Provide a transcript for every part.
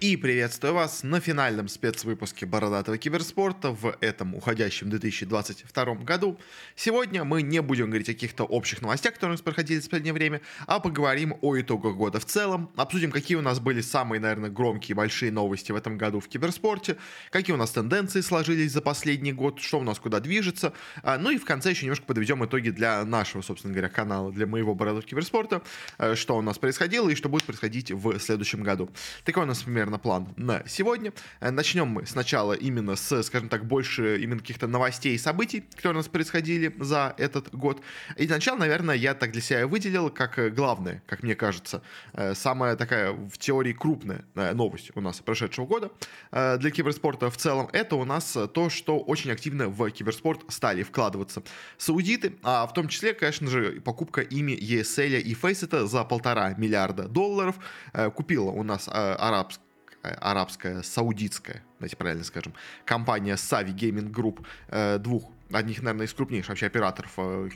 И приветствую вас на финальном спецвыпуске Бородатого киберспорта в этом уходящем 2022 году. Сегодня мы не будем говорить о каких-то общих новостях, которые у нас проходили в последнее время, а поговорим о итогах года в целом, обсудим, какие у нас были самые, наверное, громкие большие новости в этом году в киберспорте, какие у нас тенденции сложились за последний год, что у нас куда движется, а, ну и в конце еще немножко подведем итоги для нашего, собственно говоря, канала, для моего Бородатого киберспорта, э, что у нас происходило и что будет происходить в следующем году. Такой у нас примерно примерно план на сегодня. Э, начнем мы сначала именно с, скажем так, больше именно каких-то новостей и событий, которые у нас происходили за этот год. И сначала, наверное, я так для себя выделил как э, главное, как мне кажется, э, самая такая в теории крупная новость у нас прошедшего года для киберспорта в целом, это у нас то, что очень активно в киберспорт стали вкладываться саудиты, а в том числе, конечно же, покупка ими ESL и Faceit за полтора миллиарда долларов купила у нас арабская арабская, саудитская, давайте правильно скажем, компания Savi Gaming Group, э, двух одних, наверное, из крупнейших вообще операторов э,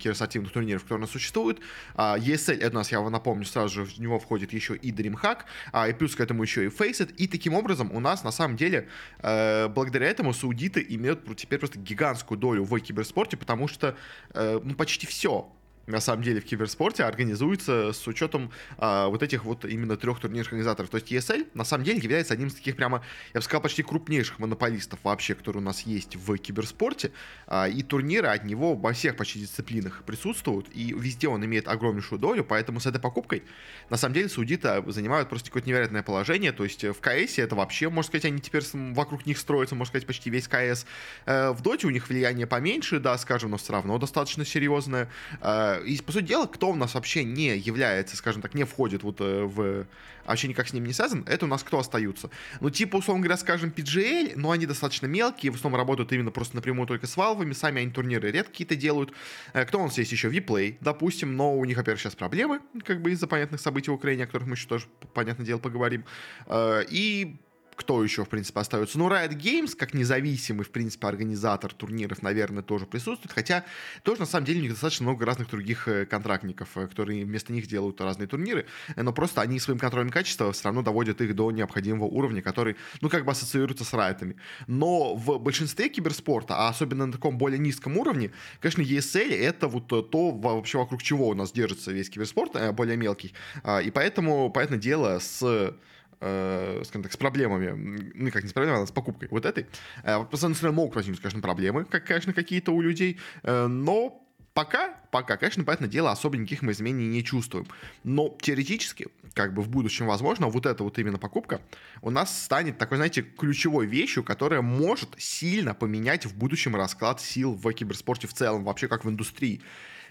турниров, которые у нас существуют. А, ESL, это у нас, я вам напомню, сразу же в него входит еще и DreamHack, а, и плюс к этому еще и Faceit, и таким образом у нас, на самом деле, э, благодаря этому саудиты имеют теперь просто гигантскую долю в киберспорте, потому что, э, ну, почти все на самом деле в киберспорте организуется с учетом а, вот этих вот именно трех турнирных организаторов. То есть ESL на самом деле является одним из таких прямо, я бы сказал, почти крупнейших монополистов вообще, которые у нас есть в киберспорте. А, и турниры от него во всех почти дисциплинах присутствуют, и везде он имеет огромнейшую долю, поэтому с этой покупкой на самом деле судиты занимают просто какое-то невероятное положение. То есть в КС это вообще, можно сказать, они теперь вокруг них строятся, можно сказать, почти весь КС. Э, в Доте у них влияние поменьше, да, скажем, но все равно достаточно серьезное э, и, по сути дела, кто у нас вообще не является, скажем так, не входит вот э, в... Вообще никак с ним не связан, это у нас кто остаются? Ну, типа, условно говоря, скажем, PGL, но они достаточно мелкие, в основном работают именно просто напрямую только с валвами, сами они турниры редко какие-то делают. Э, кто у нас есть еще? Vplay, допустим, но у них, во-первых, сейчас проблемы, как бы из-за понятных событий в Украине, о которых мы еще тоже, понятное дело, поговорим. Э, и кто еще, в принципе, остается? Ну, Riot Games, как независимый, в принципе, организатор турниров, наверное, тоже присутствует. Хотя тоже, на самом деле, у них достаточно много разных других э, контрактников, э, которые вместо них делают разные турниры. Но просто они своим контролем качества все равно доводят их до необходимого уровня, который, ну, как бы ассоциируется с райтами. Но в большинстве киберспорта, а особенно на таком более низком уровне, конечно, ESL — это вот то, вообще вокруг чего у нас держится весь киберспорт, э, более мелкий. А, и поэтому, понятное дело, с э, скажем так, с проблемами, ну, как не с проблемами, а с покупкой вот этой. Э, с одной стороны, могут возникнуть, конечно, проблемы, как, конечно, какие-то у людей, э, но Пока, пока, конечно, понятное дело, особо никаких мы изменений не чувствуем. Но теоретически, как бы в будущем, возможно, вот эта вот именно покупка у нас станет такой, знаете, ключевой вещью, которая может сильно поменять в будущем расклад сил в киберспорте в целом, вообще как в индустрии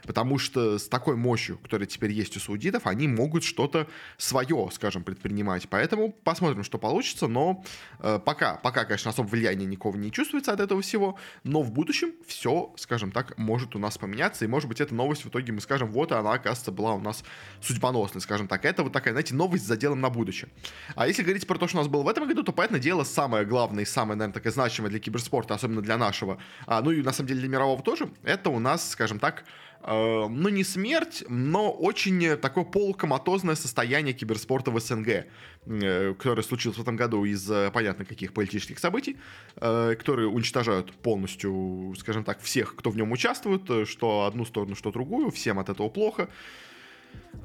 потому что с такой мощью, которая теперь есть у саудитов, они могут что-то свое, скажем, предпринимать. Поэтому посмотрим, что получится, но э, пока, пока, конечно, особо влияния никого не чувствуется от этого всего, но в будущем все, скажем так, может у нас поменяться, и может быть эта новость в итоге мы скажем, вот она, оказывается, была у нас судьбоносной, скажем так. Это вот такая, знаете, новость с заделом на будущее. А если говорить про то, что у нас было в этом году, то, понятное дело, самое главное и самое, наверное, такое значимое для киберспорта, особенно для нашего, а, ну и на самом деле для мирового тоже, это у нас, скажем так, ну, не смерть, но очень такое полукоматозное состояние киберспорта в СНГ, э, которое случилось в этом году из-за понятно каких политических событий, э, которые уничтожают полностью, скажем так, всех, кто в нем участвует, что одну сторону, что другую, всем от этого плохо.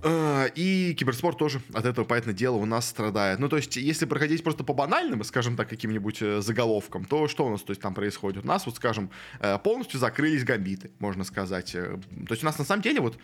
Э, и киберспорт тоже от этого, понятное дело, у нас страдает. Ну, то есть, если проходить просто по банальным, скажем так, каким-нибудь э, заголовкам, то что у нас то есть, там происходит? У нас, вот, скажем, э, полностью закрылись гамбиты, можно сказать. То есть, у нас на самом деле, вот,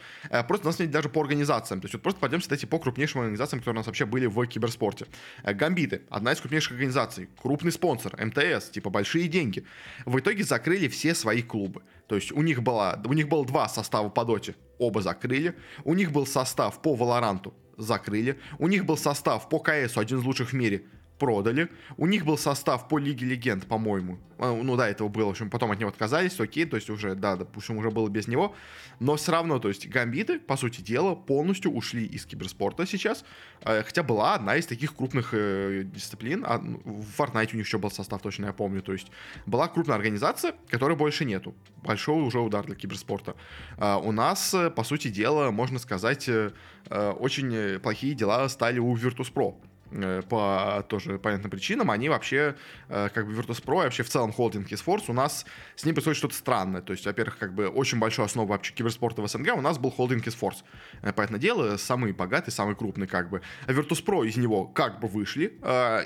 просто у нас даже по организациям, то есть, вот просто пойдемся, кстати, по крупнейшим организациям, которые у нас вообще были в киберспорте. Гамбиты, одна из крупнейших организаций, крупный спонсор, МТС, типа, большие деньги. В итоге закрыли все свои клубы. То есть, у них, была, у них было два состава по доте оба закрыли. У них был состав по Валоранту, закрыли. У них был состав по КС, один из лучших в мире, продали. У них был состав по Лиге Легенд, по-моему. А, ну да, этого было, в общем, потом от него отказались, окей, то есть уже, да, допустим, уже было без него. Но все равно, то есть гамбиты, по сути дела, полностью ушли из киберспорта сейчас. А, хотя была одна из таких крупных э, дисциплин. А, ну, в Fortnite у них еще был состав, точно я помню. То есть была крупная организация, которой больше нету. Большой уже удар для киберспорта. А, у нас, э, по сути дела, можно сказать, э, очень плохие дела стали у Virtus.pro по тоже понятным причинам, они вообще, э, как бы Virtus.pro и вообще в целом холдинг eSports, у нас с ним происходит что-то странное. То есть, во-первых, как бы очень большая основа вообще киберспорта в СНГ у нас был холдинг eSports. Э, понятное дело, самый богатый, самый крупный, как бы. Virtus.pro из него как бы вышли,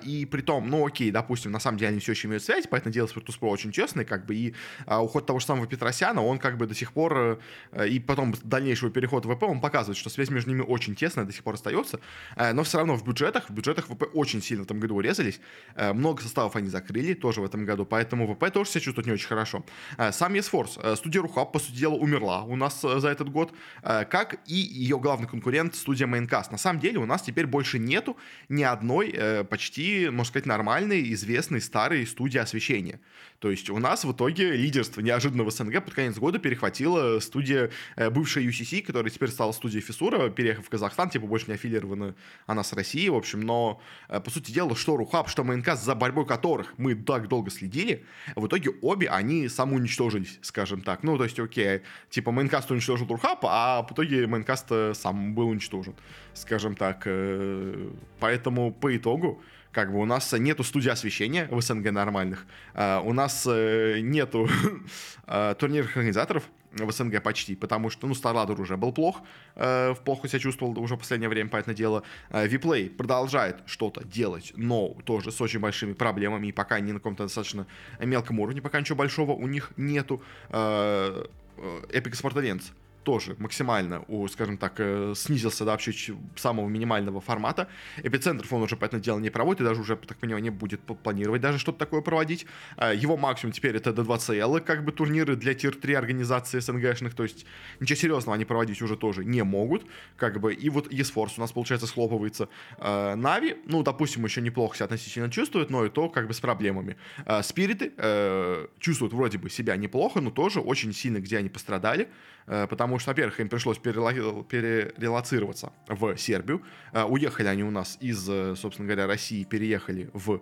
и при том, ну окей, допустим, на самом деле они все еще имеют связь, поэтому дело с Virtus.pro очень честный, как бы, и уход того же самого Петросяна, он как бы до сих пор, и потом дальнейшего перехода в ВП, он показывает, что связь между ними очень тесная, до сих пор остается, но все равно в бюджетах, в бюджетах ВП очень сильно в этом году урезались. Э, много составов они закрыли тоже в этом году, поэтому ВП тоже себя чувствует не очень хорошо. Э, сам Есфорс, э, студия Рухаб, по сути дела, умерла у нас за этот год, как и ее главный конкурент студия Майнкаст. На самом деле у нас теперь больше нету ни одной почти, можно сказать, нормальной, известной, старой студии освещения. То есть у нас в итоге лидерство неожиданно в СНГ под конец года перехватила студия, бывшая UCC, которая теперь стала студией Фисура, переехав в Казахстан, типа больше не аффилирована она с Россией, в общем, но Э, по сути дела, что RuHub, что Maincast, за борьбой которых мы так долго следили, в итоге обе они самоуничтожились, скажем так. Ну, то есть, окей, типа Maincast уничтожил RuHub, а в итоге Maincast э, сам был уничтожен, скажем так. Э, поэтому по итогу как бы у нас нету студии освещения в СНГ нормальных, у нас нету турнирных организаторов, в СНГ почти, потому что, ну, StarLadder уже был плох, э, плохо себя чувствовал уже в последнее время, понятное дело. Э, Виплей продолжает что-то делать, но тоже с очень большими проблемами, и пока они на каком-то достаточно мелком уровне, пока ничего большого у них нету. Э, э Epic Sport Events тоже максимально, скажем так, э, снизился до вообще самого минимального формата. Эпицентров он уже, понятное дело, не проводит, и даже уже, так понимаю, не будет планировать даже что-то такое проводить. А, его максимум теперь это D2CL, как бы турниры для тир-3 организации СНГшных, то есть ничего серьезного они проводить уже тоже не могут, как бы, и вот eSforce у нас, получается, схлопывается. А, Нави, ну, допустим, еще неплохо себя относительно чувствует, но и то, как бы, с проблемами. А, Спириты э, чувствуют вроде бы себя неплохо, но тоже очень сильно, где они пострадали, потому что, во-первых, им пришлось перерелацироваться в Сербию. Э, уехали они у нас из, э, собственно говоря, России, переехали в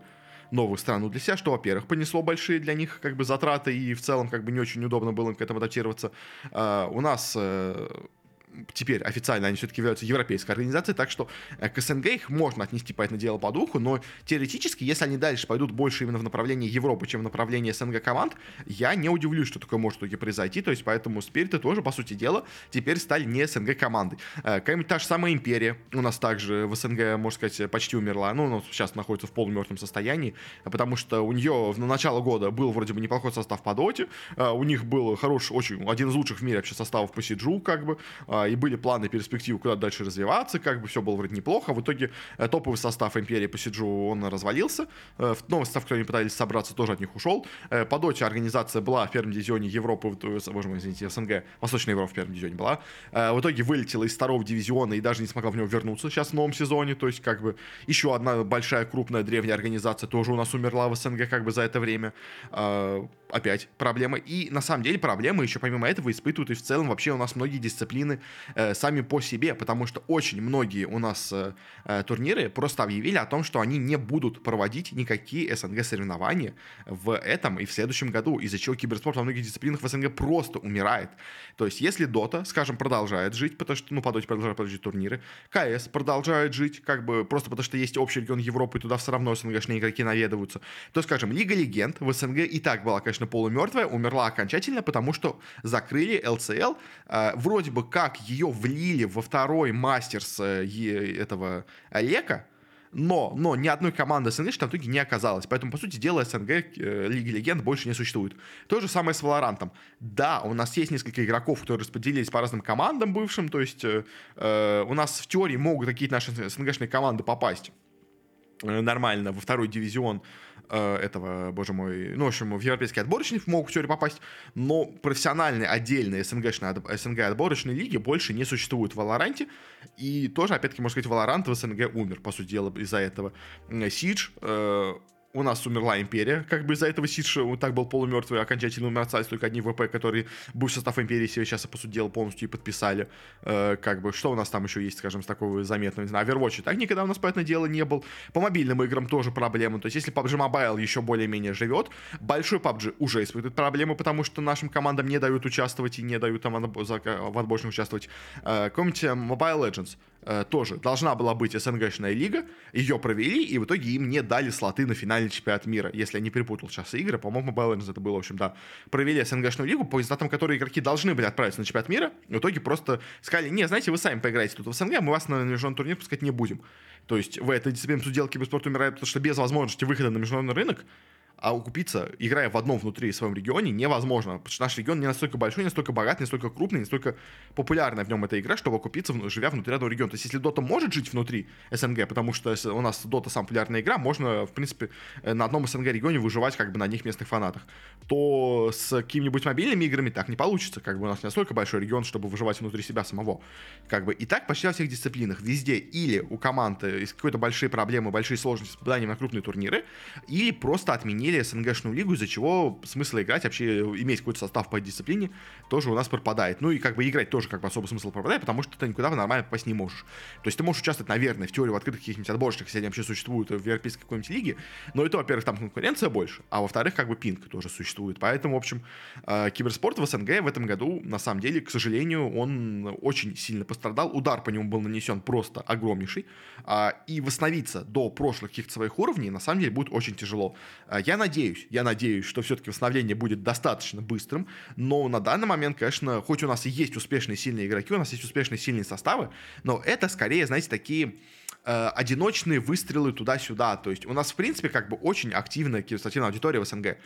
новую страну для себя, что, во-первых, понесло большие для них как бы затраты и в целом как бы не очень удобно было им к этому адаптироваться. У нас теперь официально они все-таки являются европейской организацией, так что э, к СНГ их можно отнести, по этому делу, по духу, но теоретически, если они дальше пойдут больше именно в направлении Европы, чем в направлении СНГ команд, я не удивлюсь, что такое может итоге произойти, то есть поэтому Спириты тоже, по сути дела, теперь стали не СНГ командой. Э, какая-нибудь та же самая Империя у нас также в СНГ, можно сказать, почти умерла, ну, она сейчас находится в полумертвом состоянии, потому что у нее на начало года был вроде бы неплохой состав по доте, э, у них был хороший, очень, один из лучших в мире вообще составов по Сиджу, как бы, и были планы, перспективы, куда дальше развиваться, как бы все было вроде неплохо. В итоге э, топовый состав Империи по Сиджу, он развалился. Э, новый состав, кто они пытались собраться, тоже от них ушел. Э, по доте организация была в первом дивизионе Европы, боже мой, извините, СНГ, Восточная Европа в первом дивизионе была. В итоге вылетела из второго дивизиона и даже не смогла в него вернуться сейчас в новом сезоне. То есть, как бы, еще одна большая, крупная, древняя организация тоже у нас умерла в СНГ как бы за это время. Опять проблема. И на самом деле проблемы еще помимо этого испытывают и в целом вообще у нас многие дисциплины сами по себе, потому что очень многие у нас э, э, турниры просто объявили о том, что они не будут проводить никакие СНГ соревнования в этом и в следующем году, из-за чего киберспорт во многих дисциплинах в СНГ просто умирает. То есть, если Дота, скажем, продолжает жить, потому что, ну, по Доте продолжают жить турниры, КС продолжает жить, как бы, просто потому что есть общий регион Европы, туда все равно СНГшные игроки наведываются, то, скажем, Лига Легенд в СНГ и так была, конечно, полумертвая, умерла окончательно, потому что закрыли ЛЦЛ, э, вроде бы как ее влили во второй мастерс э, этого Лека, но, но ни одной команды СНГ в итоге не оказалось. Поэтому, по сути дела, СНГ э, Лиги Легенд больше не существует. То же самое с Валорантом. Да, у нас есть несколько игроков, которые распределились по разным командам бывшим. То есть э, э у нас в теории могут какие-то наши СНГшные команды попасть э, нормально во второй дивизион Э, этого, боже мой, ну, в общем, в европейский отборочник могут теории попасть, но профессиональные отдельные СНГшные, СНГ отборочные лиги больше не существуют в Валоранте, и тоже, опять-таки, можно сказать, Валорант в СНГ умер, по сути дела, из-за этого. Сидж, э, у нас умерла империя, как бы из-за этого Сидж так был полумертвый, окончательно умер остались только одни ВП, которые бывший состав империи себе сейчас, по сути дела, полностью и подписали. Э, как бы, что у нас там еще есть, скажем, с такого заметного, не знаю, Overwatch так никогда у нас, понятное дело, не был. По мобильным играм тоже проблемы, то есть если PUBG Mobile еще более-менее живет, большой PUBG уже испытывает проблемы, потому что нашим командам не дают участвовать и не дают там в отборочных участвовать. Э, какой-нибудь Mobile Legends э, тоже должна была быть СНГшная лига, ее провели, и в итоге им не дали слоты на финальный чемпионат мира. Если я не перепутал сейчас игры, по-моему, Mobile это было, в общем, да. Провели СНГшную лигу, по результатам которой игроки должны были отправиться на чемпионат мира, в итоге просто сказали, не, знаете, вы сами поиграете тут в СНГ, мы вас на международный турнир пускать не будем. То есть в этой дисциплине судел киберспорт умирает, потому что без возможности выхода на международный рынок а укупиться, играя в одном внутри своем регионе, невозможно. Потому что наш регион не настолько большой, не настолько богат, не настолько крупный, не настолько популярная в нем эта игра, чтобы окупиться, живя внутри одного региона. То есть, если Дота может жить внутри СНГ, потому что у нас Дота самая популярная игра, можно, в принципе, э, на одном СНГ регионе выживать как бы на одних местных фанатах, то с какими-нибудь мобильными играми так не получится. Как бы у нас не настолько большой регион, чтобы выживать внутри себя самого. Как бы и так почти во всех дисциплинах. Везде или у команды есть какие-то большие проблемы, большие сложности с попаданием на крупные турниры, или просто отменили отменили СНГшную лигу, из-за чего смысл играть, вообще иметь какой-то состав по дисциплине, тоже у нас пропадает. Ну и как бы играть тоже как бы особо смысл пропадает, потому что ты никуда нормально попасть не можешь. То есть ты можешь участвовать, наверное, в теории в открытых каких-нибудь отборочных, если они вообще существуют в европейской какой-нибудь лиге, но это, во-первых, там конкуренция больше, а во-вторых, как бы пинг тоже существует. Поэтому, в общем, э, киберспорт в СНГ в этом году, на самом деле, к сожалению, он очень сильно пострадал. Удар по нему был нанесен просто огромнейший. А, и восстановиться до прошлых каких-то своих уровней, на самом деле, будет очень тяжело. А, я надеюсь, я надеюсь, что все-таки восстановление будет достаточно быстрым, но на данный момент, конечно, хоть у нас и есть успешные сильные игроки, у нас есть успешные сильные составы, но это скорее, знаете, такие э, одиночные выстрелы туда-сюда. То есть у нас, в принципе, как бы очень активная киберспортивная аудитория в СНГ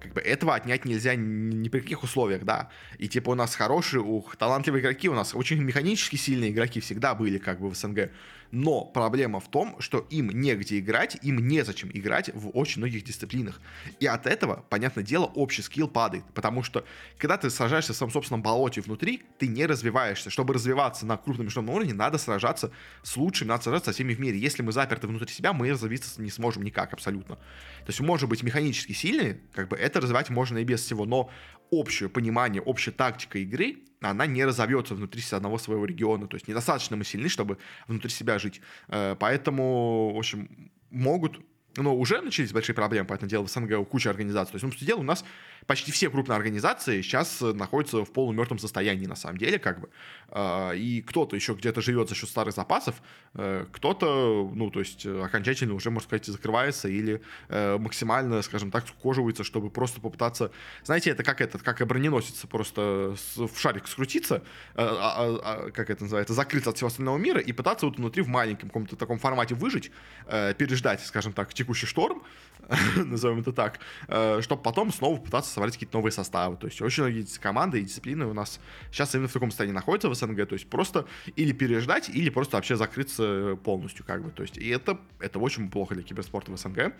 как бы этого отнять нельзя ни, при каких условиях, да. И типа у нас хорошие, ух, талантливые игроки, у нас очень механически сильные игроки всегда были как бы в СНГ. Но проблема в том, что им негде играть, им незачем играть в очень многих дисциплинах. И от этого, понятное дело, общий скилл падает. Потому что, когда ты сражаешься в своем собственном болоте внутри, ты не развиваешься. Чтобы развиваться на крупном международном уровне, надо сражаться с лучшими, надо сражаться со всеми в мире. Если мы заперты внутри себя, мы развиться не сможем никак абсолютно. То есть, может быть, механически сильные, как бы это развивать можно и без всего, но общее понимание, общая тактика игры, она не разовьется внутри одного своего региона. То есть недостаточно мы сильны, чтобы внутри себя жить. Э, поэтому, в общем, могут но уже начались большие проблемы, поэтому дело в СНГ у кучи организаций. То есть, ну, что дело, у нас почти все крупные организации сейчас находятся в полумертвом состоянии, на самом деле, как бы. А, и кто-то еще где-то живет за счет старых запасов, э, кто-то, ну, то есть, окончательно уже, можно сказать, закрывается или э, максимально, скажем так, скоживается, чтобы просто попытаться... Знаете, это как этот, как броненосец, просто в шарик скрутиться, э, а, а, как это называется, закрыться от всего остального мира и пытаться вот внутри в маленьком каком-то таком формате выжить, переждать, скажем так, текущий шторм, назовем это так, э, чтобы потом снова пытаться собрать какие-то новые составы. То есть очень многие команды и дисциплины у нас сейчас именно в таком состоянии находятся в СНГ, то есть просто или переждать, или просто вообще закрыться полностью, как бы. То есть и это, это очень плохо для киберспорта в СНГ.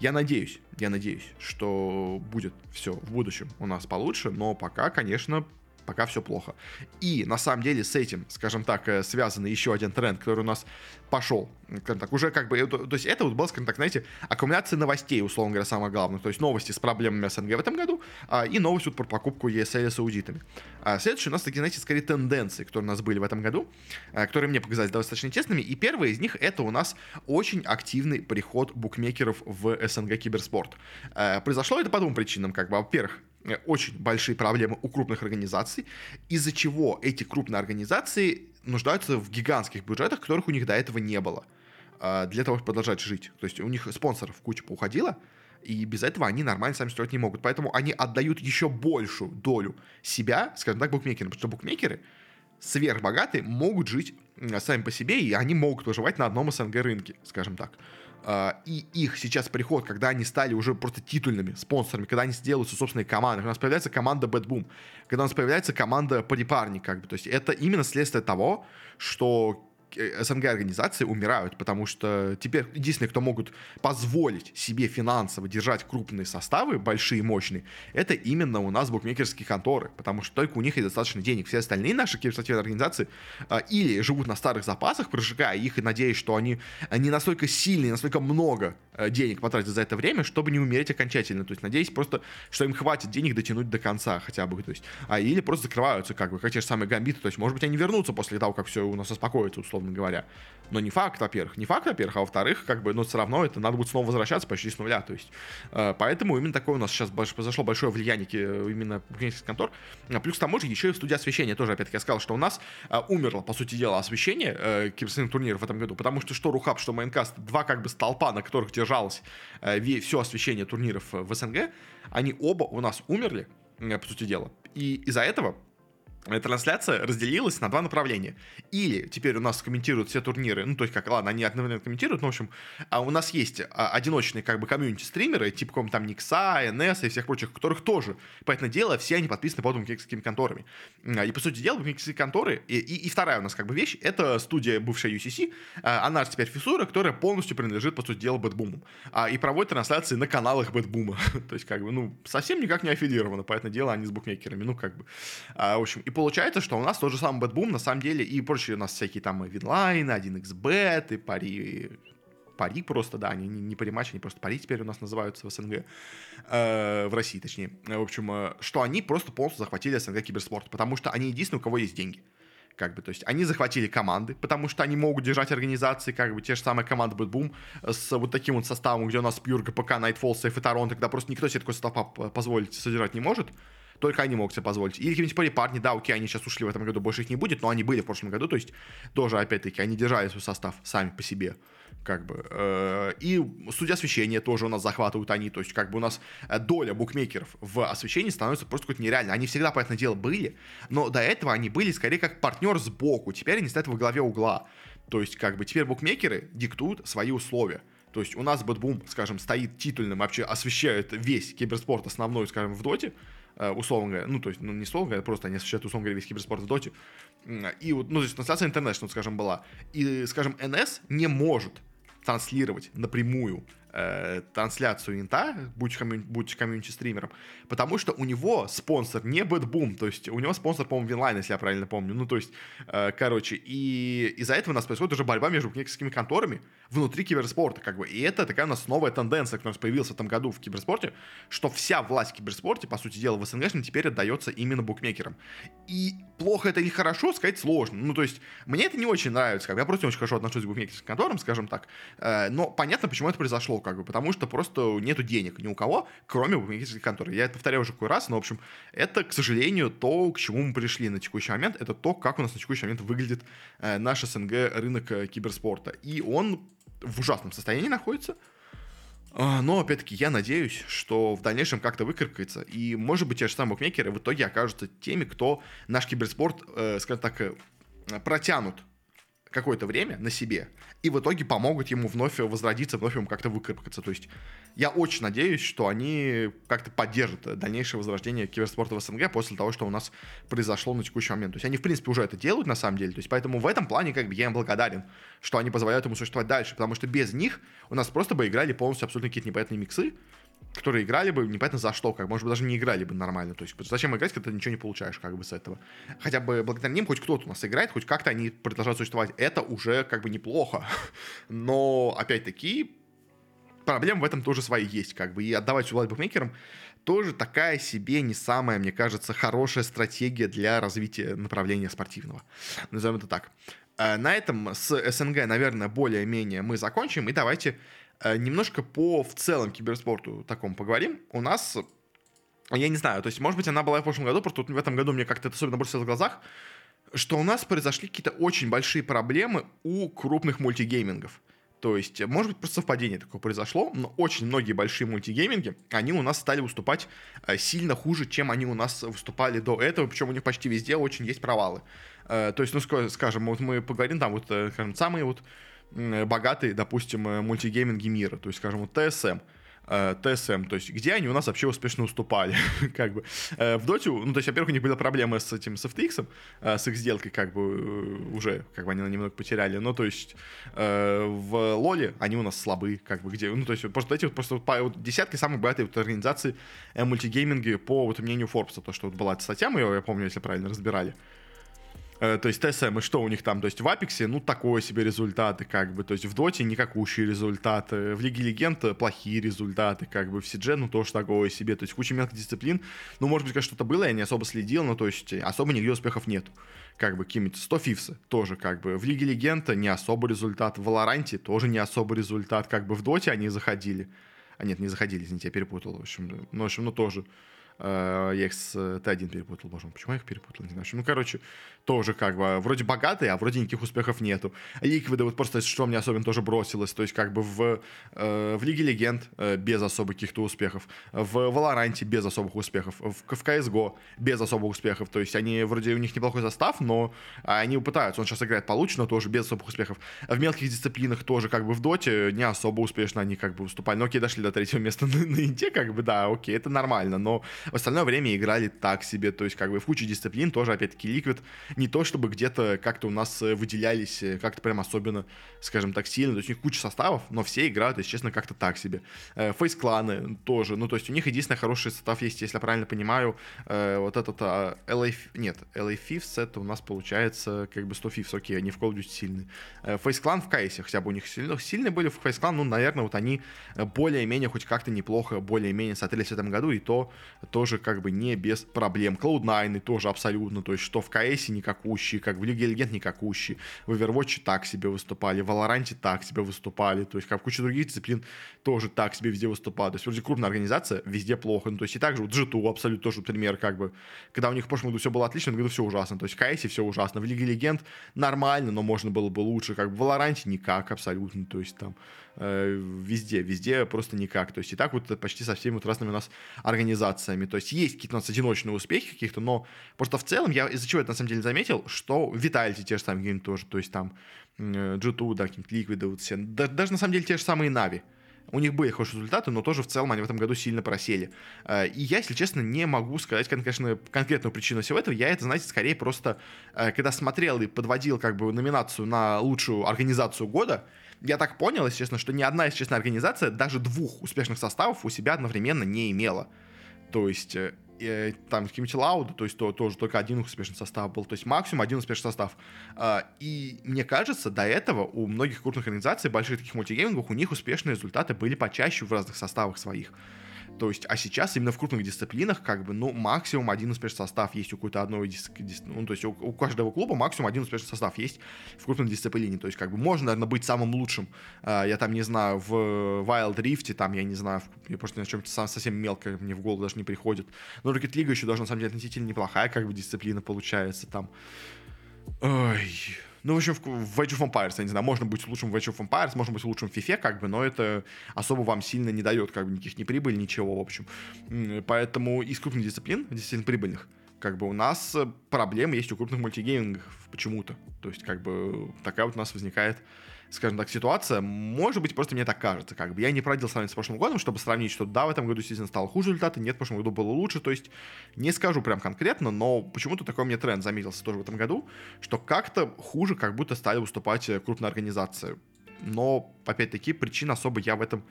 Я надеюсь, я надеюсь, что будет все в будущем у нас получше, но пока, конечно, пока все плохо. И на самом деле с этим, скажем так, э, связан еще один тренд, который у нас пошел. Скажем так, уже как бы, то есть это вот был, скажем так, знаете, аккумуляция новостей, условно говоря, самое главное. То есть новости с проблемами СНГ в этом году а, и новость вот про покупку ESL с аудитами. А следующие у нас такие, знаете, скорее тенденции, которые у нас были в этом году, а, которые мне показались достаточно интересными. И первая из них это у нас очень активный приход букмекеров в СНГ киберспорт. А, произошло это по двум причинам, как бы. Во-первых, Э, очень большие проблемы у крупных организаций, из-за чего эти крупные организации нуждаются в гигантских бюджетах, которых у них до этого не было, а, для того, чтобы продолжать жить. То есть у них спонсоров куча поуходила, и без этого они нормально сами строить не могут. Поэтому они отдают еще большую долю себя, скажем так, букмекерам. Потому что букмекеры сверхбогатые могут жить сами по себе, и они могут выживать на одном СНГ рынке, скажем так. А, и их сейчас приход, когда они стали уже просто титульными спонсорами, когда они сделают собственные команды, когда у нас появляется команда Bad Boom, когда у нас появляется команда Подипарни, как бы, то есть это именно следствие того, что СНГ-организации умирают, потому что теперь единственные, кто могут позволить себе финансово держать крупные составы, большие, мощные, это именно у нас букмекерские конторы, потому что только у них есть достаточно денег. Все остальные наши киберспортивные организации а, или живут на старых запасах, прожигая их и надеясь, что они не настолько сильные, настолько много а, денег потратят за это время, чтобы не умереть окончательно. То есть надеясь просто, что им хватит денег дотянуть до конца хотя бы. То есть, а, или просто закрываются, как бы, как те же самые гамбиты. То есть, может быть, они вернутся после того, как все у нас успокоится, условно говоря. Но не факт, во-первых. Не факт, во-первых, а во-вторых, как бы, но все равно это надо будет снова возвращаться почти с нуля. То есть, э, поэтому именно такое у нас сейчас произошло большое влияние именно букмекерских контор. А плюс к тому же еще и в студии освещения тоже, опять-таки, я сказал, что у нас э, умерло, по сути дела, освещение э, киберспортивных турниров в этом году, потому что что Рухаб, что Майнкаст, два как бы столпа, на которых держалось э, все освещение турниров в СНГ, они оба у нас умерли, э, по сути дела. И из-за этого трансляция разделилась на два направления. Или теперь у нас комментируют все турниры, ну, то есть, как, ладно, они одновременно комментируют, но, в общем, а у нас есть а, одиночные, как бы, комьюнити-стримеры, типа, каком там Никса, НС и всех прочих, которых тоже, поэтому дело, все они подписаны под букмекерскими конторами. А, и, по сути дела, букмекерские конторы, и, и, и вторая у нас, как бы, вещь, это студия бывшая UCC, она же теперь FISSURE, которая полностью принадлежит, по сути дела, BetBoom у, и проводит трансляции на каналах BetBoom а, то есть, как бы, ну, совсем никак не аффилировано, поэтому дело они с букмекерами, ну, как бы, в общем, и получается, что у нас тот же самый BetBoom, на самом деле, и прочие у нас всякие там и Winline ы, 1xbet, и PARI, PARI просто, да, они не, не Parimatch, они просто PARI теперь у нас называются в СНГ, э, в России точнее. В общем, э, что они просто полностью захватили СНГ киберспорт, потому что они единственные, у кого есть деньги как бы, то есть они захватили команды, потому что они могут держать организации, как бы те же самые команды BetBoom с вот таким вот составом, где у нас Pure, gpk, Nightfall, Save и Торонто, когда просто никто себе такой состав позволить содержать не может, только они могут себе позволить. Или какие-нибудь парни, да, окей, они сейчас ушли в этом году, больше их не будет, но они были в прошлом году, то есть тоже, опять-таки, они держали свой состав сами по себе как бы. Э, и студия освещения тоже у нас захватывают они, то есть как бы у нас э, доля букмекеров в освещении становится просто какой-то нереальной. Они всегда, понятное дело, были, но до этого они были скорее как партнер сбоку, теперь они стоят во главе угла. То есть как бы теперь букмекеры диктуют свои условия. То есть у нас BetBoom, скажем, стоит титульным, вообще освещает весь киберспорт основной, скажем, в доте, условно говоря, ну, то есть, ну, не условно говоря, просто они освещают, условно говоря, весь киберспорт в доте. И вот, ну, то есть, трансляция International, скажем, была. И, скажем, NS не может транслировать напрямую э, трансляцию инта, будь, комью, будь комьюнити-стримером, потому что у него спонсор не BetBoom, то есть у него спонсор, по-моему, Winline, если я правильно помню. Ну, то есть, э, короче, и из-за этого у нас происходит уже борьба между букмекерскими конторами внутри киберспорта, как бы. И это такая у нас новая тенденция, которая появилась в этом году в киберспорте, что вся власть в киберспорте, по сути дела, в СНГ теперь отдается именно букмекерам. И плохо это или хорошо, сказать сложно. Ну, то есть, мне это не очень нравится, как бы. Я просто не очень хорошо отношусь к букмекерским конторам, скажем так. Э, но понятно, почему это произошло, как бы, потому что просто нету денег ни у кого, кроме букмекерских контор. Я это повторяю уже какой раз, но, в общем, это, к сожалению, то, к чему мы пришли на текущий момент, это то, как у нас на текущий момент выглядит э, наш СНГ рынок э, киберспорта. И он в ужасном состоянии находится, а, но, опять-таки, я надеюсь, что в дальнейшем как-то выкаркается, и, может быть, те же самые букмекеры в итоге окажутся теми, кто наш киберспорт, э, скажем так, э, протянут какое-то время на себе, и в итоге помогут ему вновь возродиться, вновь ему как-то выкарабкаться. То есть я очень надеюсь, что они как-то поддержат дальнейшее возрождение киберспорта в СНГ после того, что у нас произошло на текущий момент. То есть они, в принципе, уже это делают на самом деле. То есть поэтому в этом плане как бы я им благодарен, что они позволяют ему существовать дальше, потому что без них у нас просто бы играли полностью абсолютно какие-то непонятные миксы, которые играли бы непонятно за что, как, может быть, даже не играли бы нормально. То есть, зачем играть, когда ты ничего не получаешь, как бы, с этого. Хотя бы благодаря ним хоть кто-то у нас играет, хоть как-то они продолжают существовать. Это уже, как бы, неплохо. Но, опять-таки, проблем в этом тоже свои есть, как бы. И отдавать власть букмекерам тоже такая себе не самая, мне кажется, хорошая стратегия для развития направления спортивного. Назовем это так. Э, на этом с СНГ, наверное, более-менее мы закончим. И давайте немножко по в целом киберспорту такому поговорим. У нас, я не знаю, то есть, может быть, она была в прошлом году, просто в этом году мне как-то это особенно бросилось в глазах, что у нас произошли какие-то очень большие проблемы у крупных мультигеймингов. То есть, может быть, просто совпадение такое произошло, но очень многие большие мультигейминги, они у нас стали выступать э, сильно хуже, чем они у нас выступали до этого, причем у них почти везде очень есть провалы. Э, то есть, ну, скажем, вот мы поговорим, там вот, скажем, самые вот богатые, допустим, э, мультигейминги мира, то есть, скажем, вот TSM, э, то есть где они у нас вообще успешно уступали, как бы. Э, в Доте, ну, то есть, во-первых, у них были проблемы с этим, с FTX, с их сделкой, как бы, уже, как бы они немного потеряли, но, то есть, в Лоле они у нас слабы, как бы, где, ну, то есть, просто эти вот, просто вот, десятки самых богатых вот, организаций мультигейминга по, вот, мнению Forbes, то, что вот была эта статья, мы ее, я помню, если правильно разбирали, Э, то есть ТСМ, и что у них там? То есть в Апексе, ну, такое себе результаты, как бы. То есть в Доте никакущие результаты. В Лиге Легенд плохие результаты, как бы. В Сидже, ну, тоже такое себе. То есть куча мелких дисциплин. Ну, может быть, конечно, что-то было, я не особо следил, но то есть особо нигде успехов нету. Как бы какие-нибудь 100 фифсы тоже как бы. В Лиге Легенд не особо результат. В Валоранте тоже не особо результат. Как бы в Доте они заходили. А нет, не заходили, извините, я перепутал. В общем, ну, в общем, ну тоже. Э, я их с Т1 перепутал, боже мой, почему я их перепутал, не знаю. Ну, короче, тоже как бы вроде богатые, а вроде никаких успехов нету. Ликвиды, вот просто что мне особенно тоже бросилось, то есть как бы в, э, в Лиге Легенд э, без особых каких-то успехов, в Валоранте без особых успехов, в, в CSGO без особых успехов, то есть они вроде у них неплохой состав, но они пытаются, он сейчас играет получше, но тоже без особых успехов. В мелких дисциплинах тоже как бы в Доте не особо успешно они как бы выступали, но окей, дошли до третьего места на, на Инте, как бы, да, окей, это нормально, но в остальное время играли так себе, то есть как бы в куче дисциплин тоже, опять-таки, Liquid не то чтобы где-то как-то у нас э, выделялись э, как-то прям особенно, скажем так, сильно, то есть у них куча составов, но все играют, если честно, как-то так себе. Фейс-кланы тоже, ну то есть у них единственный хороший состав есть, если я правильно понимаю, э, вот этот LA, нет, LA Fifths это у нас получается как бы 100 Fifths, окей, они в Call of Duty сильные. Фейс-клан в Кайсе хотя бы у них сильно, сильные были, Фейс-клан, ну, наверное, вот они более-менее хоть как-то неплохо, более-менее смотрелись в этом году, и то тоже как бы не без проблем. Cloud9 тоже абсолютно, то есть что в КС никакущие, как в Лиге Легенд никакущие, в Overwatch так себе выступали, в Valorant так себе выступали, то есть как в куче других дисциплин тоже так себе везде выступали. То есть вроде крупная организация, везде плохо. Ну, то есть и также вот G2 абсолютно тоже пример, как бы, когда у них в прошлом году все было отлично, в этом году все ужасно. То есть в КС все ужасно, в Лиге Легенд нормально, но можно было бы лучше, как в Valorant никак абсолютно, то есть там везде, везде просто никак. То есть и так вот почти со всеми вот разными у нас организациями. То есть есть какие-то у нас одиночные успехи каких-то, но просто в целом я из-за чего это на самом деле заметил, что Vitality те же самые гейм тоже, то есть там G2, да, какие-то Liquid, вот все. Да, даже на самом деле те же самые Нави. У них были хорошие результаты, но тоже в целом они в этом году сильно просели. Э, и я, если честно, не могу сказать, конечно, конкретную причину всего этого. Я это, знаете, скорее просто, э, когда смотрел и подводил как бы номинацию на лучшую организацию года, я так понял, если честно, что ни одна, если честно, организация даже двух успешных составов у себя одновременно не имела. То есть э, э там Community Loud, то есть то, тоже только один успешный состав был, то есть максимум один успешный состав. Э, и мне кажется, до этого у многих крупных организаций, больших таких мультигеймингов, у них успешные результаты были почаще в разных составах своих. То есть, а сейчас именно в крупных дисциплинах, как бы, ну, максимум один успешный состав есть у какой-то одной дис... дис... ну, то есть у, у каждого клуба максимум один успешный состав есть в крупной дисциплине. То есть, как бы, можно, наверное, быть самым лучшим. Uh, я там, не знаю, в Wild Rift, там, я не знаю, в... я просто на чем-то совсем мелко мне в голову даже не приходит. Но Rocket League еще должна, на самом деле, относительно неплохая, как бы, дисциплина получается там. Ой, ну, в общем, в Age of Empires, я не знаю, можно быть лучшим в Age of Empires, можно быть лучшим в FIFA, как бы, но это особо вам сильно не дает, как бы, никаких ни прибыль, ничего, в общем. Поэтому из крупных дисциплин, действительно прибыльных, как бы у нас проблемы есть у крупных мультигеймингов почему-то. То есть, как бы, такая вот у нас возникает скажем так, ситуация. Может быть, просто мне так кажется. Как бы я не проводил сравнение с прошлым годом, чтобы сравнить, что да, в этом году действительно стало хуже результаты, нет, в прошлом году было лучше. То есть не скажу прям конкретно, но почему-то такой мне тренд заметился тоже в этом году, что как-то хуже как будто стали выступать крупные организации. Но, опять-таки, причин особо я в этом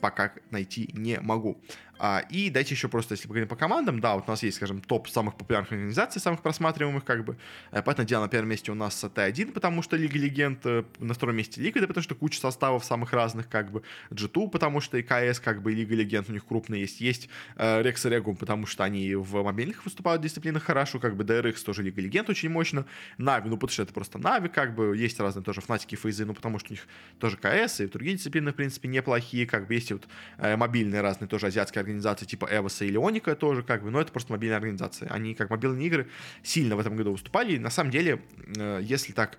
пока найти не могу. А, и дайте еще просто, если поговорим по командам, да, вот у нас есть, скажем, топ самых популярных организаций, самых просматриваемых, как бы. Э, понятное дело, на первом месте у нас Т1, потому что Лига Легенд, э, на втором месте Лига, потому что куча составов самых разных, как бы. G2, потому что и КС, как бы, и Лига Легенд у них крупные есть. Есть Рекс и Регум, потому что они в мобильных выступают в дисциплинах хорошо, как бы DRX тоже Лига Легенд очень мощно. Нави, ну, потому что это просто Нави, как бы. Есть разные тоже фнатики, фейзы, ну, потому что у них тоже КС, и другие дисциплины, в принципе, неплохие, как бы. Есть вот э, мобильные разные тоже азиатские организации, типа Эвоса или Оника тоже, как бы, но это просто мобильная организация. Они, как мобильные игры, сильно в этом году выступали. И на самом деле, э, если так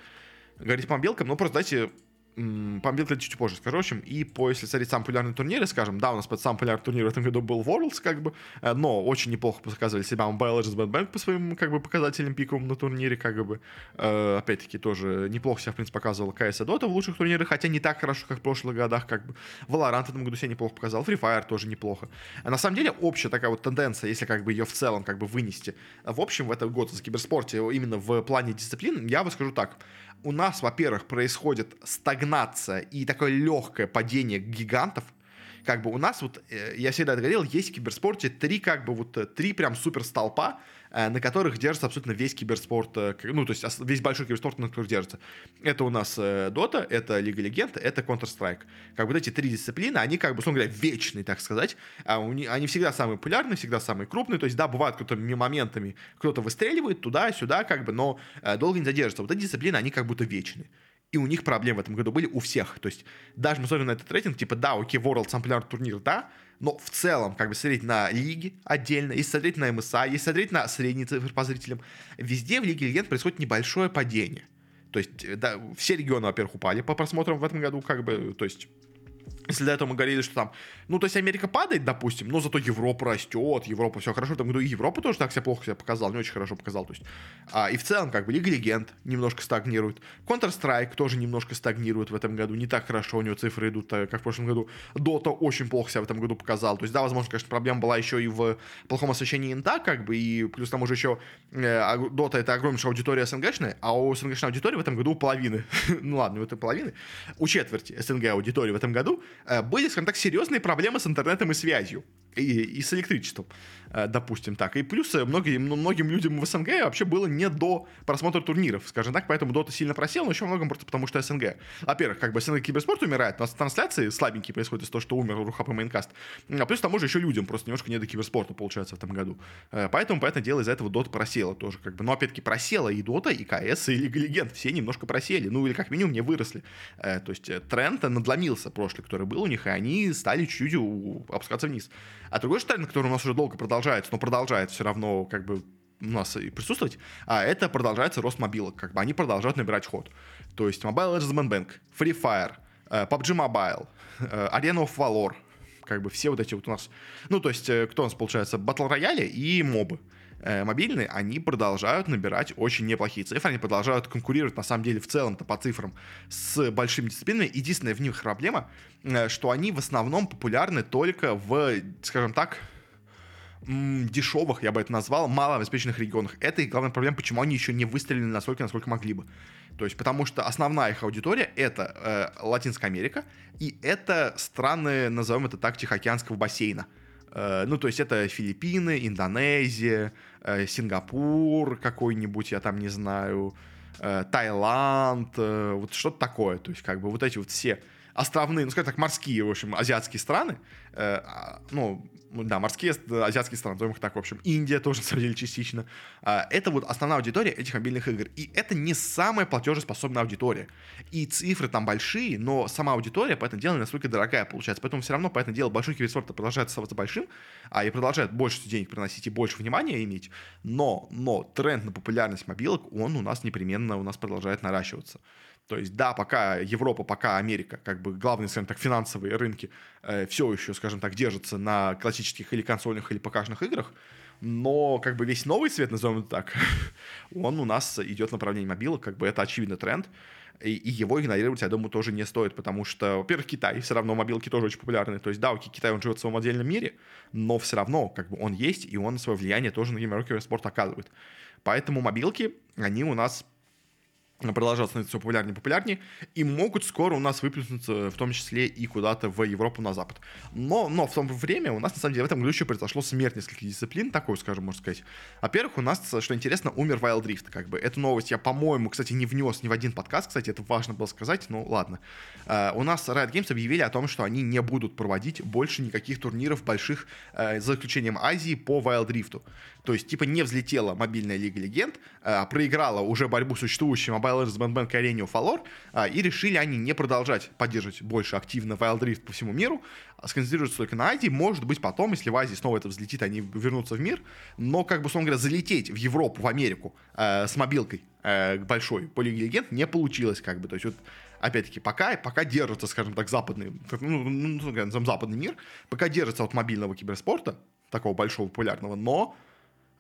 говорить по мобилкам, ну, просто дайте по Билд чуть позже скажу, в общем, и по, если смотреть самые популярные турниры, скажем, да, у нас под самый популярный турнир в этом году был Worlds, как бы, э, но очень неплохо показывали себя. Mobile Legends Bad Bank по своим, как бы, показателям пиковым на турнире, как бы, э, опять-таки, тоже неплохо себя, в принципе, показывал CS и Dota в лучших турнирах, хотя не так хорошо, как в прошлых годах, как бы, Valorant в этом году себя неплохо показал, Free Fire тоже неплохо. А на самом деле, общая такая вот тенденция, если, как бы, ее в целом, как бы, вынести, в общем, в этот год за киберспорте, именно в плане дисциплин, я бы скажу так, у нас, во-первых, происходит стагнация и такое легкое падение гигантов, как бы у нас вот, э, я всегда это говорил, есть в киберспорте три, как бы вот, э, три прям супер столпа, на которых держится абсолютно весь киберспорт, ну, то есть весь большой киберспорт, на которых держится. Это у нас Dota, это Лига Легенд, это Counter-Strike. Как бы вот эти три дисциплины, они, как бы, условно говоря, вечные, так сказать. А они всегда самые популярные, всегда самые крупные. То есть, да, бывает кто-то моментами, кто-то выстреливает туда-сюда, как бы, но долго не задержится. Вот эти дисциплины, они как будто вечные. И у них проблемы в этом году были у всех. То есть даже мы смотрим на этот рейтинг, типа, да, окей, World Sampler турнир, да, но в целом, как бы смотреть на лиги отдельно, если смотреть на МСА, если смотреть на средние цифры по зрителям, везде в Лиге Легенд происходит небольшое падение. То есть, да, все регионы, во-первых, упали по просмотрам в этом году, как бы, то есть, если до этого мы говорили, что там, ну, то есть Америка падает, допустим, но зато Европа растет, Европа все хорошо, там, ну, и Европа тоже так себя плохо себя показал, не очень хорошо показал, то есть, а, и в целом, как бы, Лига Легенд немножко стагнирует, Counter-Strike тоже немножко стагнирует в этом году, не так хорошо у него цифры идут, э, как в прошлом году, Dota очень плохо себя в этом году показал, то есть, да, возможно, конечно, проблема была еще и в плохом освещении инта, как бы, и плюс там уже еще э, Dota это огромнейшая аудитория СНГшная, а у СНГшной аудитории в этом году половины, ну ладно, у этой половины, у четверти СНГ аудитории в этом году были, скажем так, серьезные проблемы с интернетом и связью и, и с электричеством, э, допустим так. И плюс э, многим, многим людям в СНГ вообще было не до просмотра турниров, скажем так, поэтому Дота сильно просел, но еще многом просто потому, что СНГ. Во-первых, как бы СНГ киберспорт умирает, у нас трансляции слабенькие происходят из-за того, что умер Рухап и Майнкаст. А плюс к тому же еще людям просто немножко не до киберспорта получается в этом году. Э, поэтому, понятное дело, из-за этого Дота просела тоже как бы. Но опять-таки просела и Дота, и КС, и Лига Легенд. Все немножко просели, ну или как минимум не выросли. То есть тренд надломился прошлый, который был у них, и они стали чуть-чуть опускаться вниз. А другой тренд, который у нас уже долго продолжается, но продолжает все равно как бы у нас и присутствовать, а это продолжается рост мобилок, как бы они продолжают набирать ход. То есть Mobile Legends Bank, Free Fire, э, PUBG Mobile, э, Arena of Valor, как бы все вот эти вот у нас, ну, то есть, э, кто у нас получается, Battle Royale и мобы мобильные, они продолжают набирать очень неплохие цифры, они продолжают конкурировать, на самом деле, в целом-то по цифрам с большими дисциплинами. Единственная в них проблема, что они в основном популярны только в, скажем так, дешевых, я бы это назвал, малообеспеченных регионах. Это их главная проблема, почему они еще не выстрелили настолько, насколько могли бы. То есть, потому что основная их аудитория это э, Латинская Америка, и это страны, назовем это так, Тихоокеанского бассейна. Э, ну, то есть, это Филиппины, Индонезия, э, Сингапур какой-нибудь, я там не знаю, э, Таиланд, вот что-то такое. То есть, как бы вот эти вот все островные, ну, скажем так, морские, в общем, азиатские страны, а, ну, да, морские азиатские страны, назовем их так, в общем, Индия тоже, на самом деле, частично. Э, это вот основная аудитория этих мобильных игр. И это не самая платежеспособная аудитория. И цифры там большие, но сама аудитория, по этому делу, не настолько дорогая получается. Поэтому все равно, по этому делу, большой киберспорт продолжает оставаться большим, а и продолжает больше денег приносить и больше внимания иметь. Но, но тренд на популярность мобилок, он у нас непременно у нас продолжает наращиваться. То есть, да, пока Европа, пока Америка, как бы главные, скажем так, финансовые рынки э, все еще, скажем так, держатся на классических или консольных, или покашных играх, но как бы весь новый свет, назовем это так, он у нас идет в направлении мобилок, как бы это очевидный тренд, и, его игнорировать, я думаю, тоже не стоит, потому что, во-первых, Китай, все равно мобилки тоже очень популярны, то есть, да, Китай, он живет в своем отдельном мире, но все равно, как бы, он есть, и он свое влияние тоже на геймерский спорт оказывает. Поэтому мобилки, они у нас продолжают становиться все популярнее и популярнее, и могут скоро у нас выплеснуться, в том числе и куда-то в Европу на Запад. Но, но в то время у нас, на самом деле, в этом году еще произошло смерть нескольких дисциплин, такой, скажем, можно сказать. Во-первых, у нас, что интересно, умер Wild Rift, как бы. Эту новость я, по-моему, кстати, не внес ни в один подкаст, кстати, это важно было сказать, ну ладно. Uh, у нас Riot Games объявили о том, что они не будут проводить больше никаких турниров больших, uh, за исключением Азии, по Wild Rift. То есть, типа, не взлетела мобильная Лига Легенд, uh, проиграла уже борьбу с существующим Mobile Legends Band Bank Arena Falor, а, и решили они не продолжать поддерживать больше активно Wild Rift по всему миру, а сконцентрироваться только на Азии. Может быть, потом, если в Азии снова это взлетит, они вернутся в мир, но, как бы, условно говоря, залететь в Европу, в Америку э, с мобилкой э, большой по Лиге Легенд не получилось, как бы, то есть вот опять-таки, пока, пока держится, скажем так, западный, ну, ну, ну западный мир, пока держится от мобильного киберспорта, такого большого, популярного, но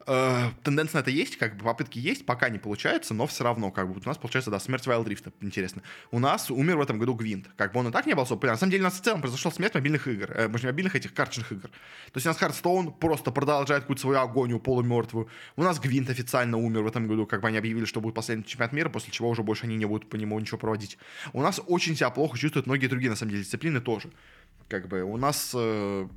э, тенденция на это есть, как бы попытки есть, пока не получается, но все равно, как бы вот у нас получается, да, смерть Wild Rift, интересно. У нас умер в этом году Гвинт, как бы он и так не был особо популярен. На самом деле у нас в целом произошла смерть мобильных игр, э, мобильных этих карточных игр. То есть у нас Hearthstone просто продолжает какую-то свою агонию полумертвую. У нас Гвинт официально умер в этом году, как бы они объявили, что будет последний чемпионат мира, после чего уже больше они не будут по нему ничего проводить. У нас очень себя плохо чувствуют многие другие, на самом деле, дисциплины тоже. Как бы у нас э,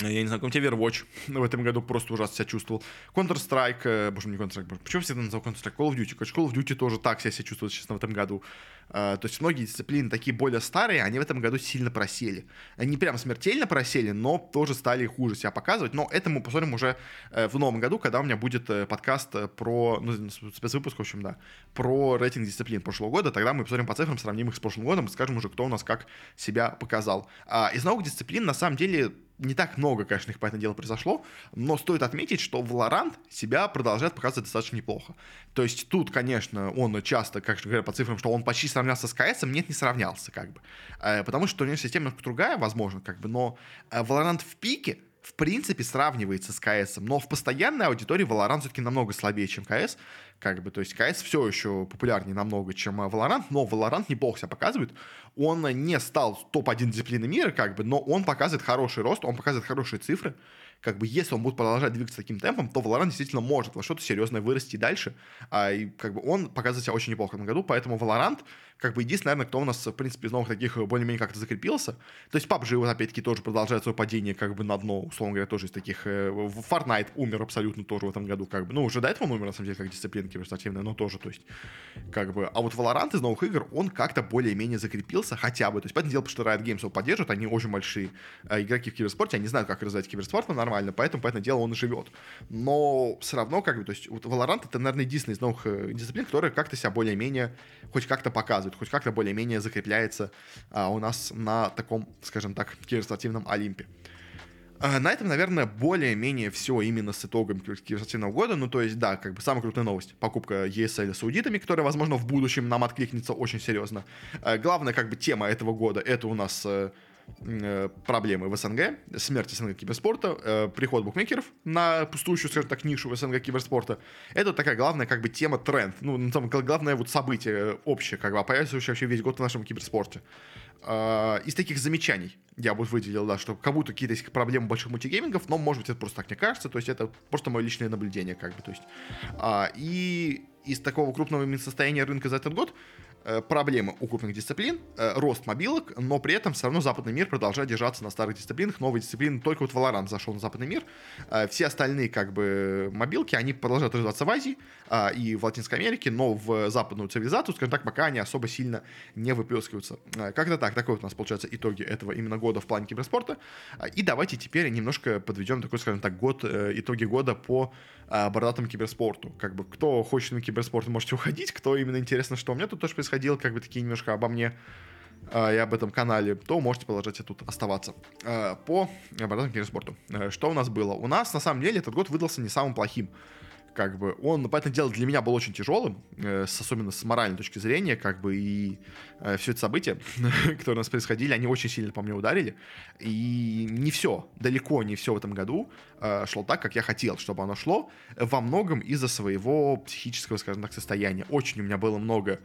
я не знаю, какой-нибудь Overwatch в этом году просто ужасно себя чувствовал. Counter-Strike, э, боже, не Counter-Strike, почему всегда называл Counter-Strike? Call of Duty. Call of Duty тоже так себя чувствует, честно, в этом году. Uh, то есть многие дисциплины такие более старые, они в этом году сильно просели. Они прям смертельно просели, но тоже стали хуже себя показывать. Но это мы посмотрим уже uh, в новом году, когда у меня будет uh, подкаст про, ну, спецвыпуск, в общем, да, про рейтинг дисциплин прошлого года. Тогда мы посмотрим по цифрам, сравним их с прошлым годом и скажем уже, кто у нас как себя показал. Из новых дисциплин, на самом деле, не так много, конечно, их, понятное дело, произошло, но стоит отметить, что Valorant себя продолжает показывать достаточно неплохо. То есть тут, конечно, он часто, как говорят по цифрам, что он почти сравнялся с КС, нет, не сравнялся, как бы. Э, потому что у него система другая, возможно, как бы, но э, Valorant в пике, в принципе, сравнивается с КС, но в постоянной аудитории Valorant все-таки намного слабее, чем КС, как бы, то есть КС все еще популярнее намного, чем э, Valorant, но Valorant неплохо себя показывает. Он не стал топ-1 дисциплины мира, как бы, но он показывает хороший рост, он показывает хорошие цифры. Как бы, если он будет продолжать двигаться таким темпом, то Valorant действительно может во что-то серьезное вырасти дальше. А, и, как бы, он показывает себя очень неплохо в этом году, поэтому Valorant как бы единственный, наверное, кто у нас, в принципе, из новых таких более-менее как-то закрепился. То есть PUBG, вот, опять-таки, тоже продолжает свое падение как бы на дно, условно говоря, тоже из таких... Э, Fortnite умер абсолютно тоже в этом году, как бы. Ну, уже до этого он умер, на самом деле, как дисциплина киберспортивная, но тоже, то есть, как бы... А вот Valorant из новых игр, он как-то более-менее закрепился хотя бы. То есть, понятное дело, что Riot Games его поддерживают, они очень большие э, игроки в киберспорте, они знают, как развивать киберспорт нормально, поэтому, понятное дело, он и живет. Но все равно, как бы, то есть, вот Valorant это, наверное, единственный из новых э, дисциплин, который как-то себя более-менее хоть как-то показывает, хоть как-то более-менее закрепляется а, у нас на таком, скажем так, киберспортивном Олимпе. А, на этом, наверное, более-менее все именно с итогом киберспортивного года. Ну, то есть, да, как бы самая крутая новость. Покупка ESL с аудитами, которая, возможно, в будущем нам откликнется очень серьезно. А, главная, как бы, тема этого года, это у нас Э, проблемы в СНГ, смерть СНГ киберспорта, э, приход букмекеров на пустующую, скажем так, нишу в СНГ киберспорта. Это такая главная как бы тема, тренд, ну, там, главное вот событие общее, как бы, опоясывающее вообще весь год в нашем киберспорте. Э, из таких замечаний я бы выделил, да, что как будто какие-то есть проблемы больших мультигеймингов, но, может быть, это просто так не кажется, то есть это просто мое личное наблюдение, как бы, то есть. А, и из такого крупного состояния рынка за этот год Э, проблемы у крупных дисциплин, э, рост мобилок, но при этом все равно западный мир продолжает держаться на старых дисциплинах, новые дисциплины, только вот Valorant зашел на западный мир, э, все остальные как бы мобилки, они продолжают развиваться в Азии и в Латинской Америке, но в западную цивилизацию, скажем так, пока они особо сильно не выплескиваются. Как-то так, такой вот у нас получается итоги этого именно года в плане киберспорта. И давайте теперь немножко подведем такой, скажем так, год, итоги года по бородатому киберспорту. Как бы кто хочет на киберспорт, можете уходить, кто именно интересно, что у меня тут тоже происходит, происходило, как бы такие немножко обо мне э, и об этом канале, то можете продолжать тут оставаться. Э, по обратному киберспорту. Э, что у нас было? У нас, на самом деле, этот год выдался не самым плохим как бы он, поэтому дело для меня был очень тяжелым, э, особенно с моральной точки зрения, как бы и э, все это события, которые у нас происходили, они очень сильно по мне ударили, и не все, далеко не все в этом году э, шло так, как я хотел, чтобы оно шло, во многом из-за своего психического, скажем так, состояния. Очень у меня было много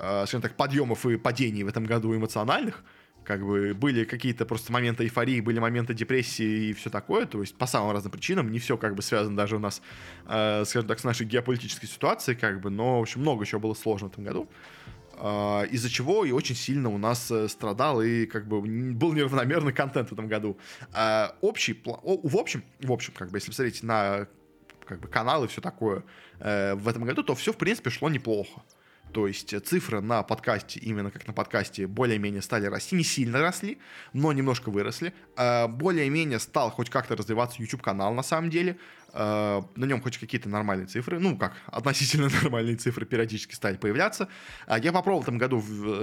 скажем так, подъемов и падений в этом году эмоциональных. Как бы были какие-то просто моменты эйфории, были моменты депрессии и все такое. То есть по самым разным причинам. Не все как бы связано даже у нас, э, скажем так, с нашей геополитической ситуацией, как бы, но, в общем, много еще было сложно в этом году. Uh, из-за чего и очень сильно у нас страдал и как бы был неравномерный контент в этом году. Общий, в общем, в общем, как бы, если посмотреть на как бы каналы и все такое э, в этом году, то все в принципе шло неплохо. То есть цифры на подкасте, именно как на подкасте, более-менее стали расти. Не сильно росли, но немножко выросли. А, более-менее стал хоть как-то развиваться YouTube-канал на самом деле. А, на нем хоть какие-то нормальные цифры, ну как, относительно нормальные цифры периодически стали появляться. А, я попробовал в этом году